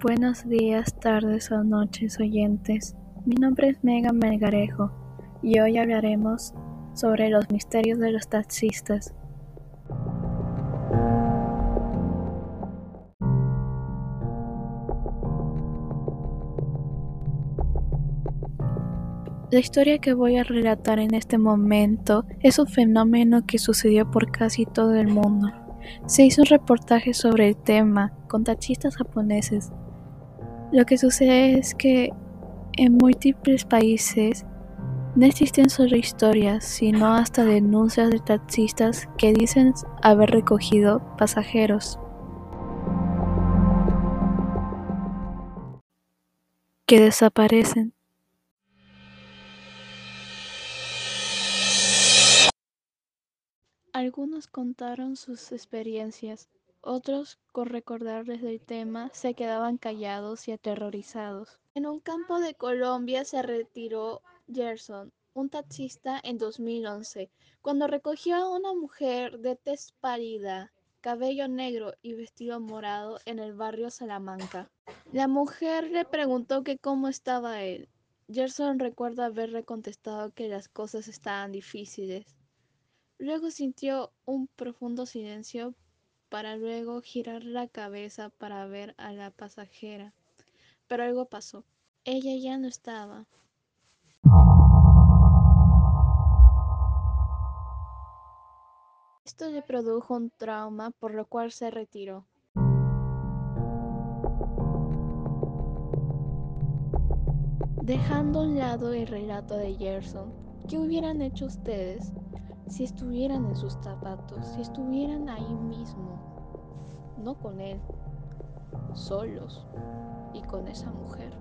Buenos días, tardes o noches oyentes. Mi nombre es Megan Melgarejo y hoy hablaremos sobre los misterios de los taxistas. La historia que voy a relatar en este momento es un fenómeno que sucedió por casi todo el mundo. Se hizo un reportaje sobre el tema con taxistas japoneses. Lo que sucede es que en múltiples países no existen solo historias, sino hasta denuncias de taxistas que dicen haber recogido pasajeros que desaparecen. Algunos contaron sus experiencias, otros, con recordarles del tema, se quedaban callados y aterrorizados. En un campo de Colombia se retiró Gerson, un taxista, en 2011, cuando recogió a una mujer de tez pálida, cabello negro y vestido morado en el barrio Salamanca. La mujer le preguntó que cómo estaba él. Gerson recuerda haberle contestado que las cosas estaban difíciles. Luego sintió un profundo silencio para luego girar la cabeza para ver a la pasajera. Pero algo pasó. Ella ya no estaba. Esto le produjo un trauma por lo cual se retiró. Dejando a un lado el relato de Gerson, ¿qué hubieran hecho ustedes si estuvieran en sus zapatos, si estuvieran ahí mismo, no con él, solos y con esa mujer.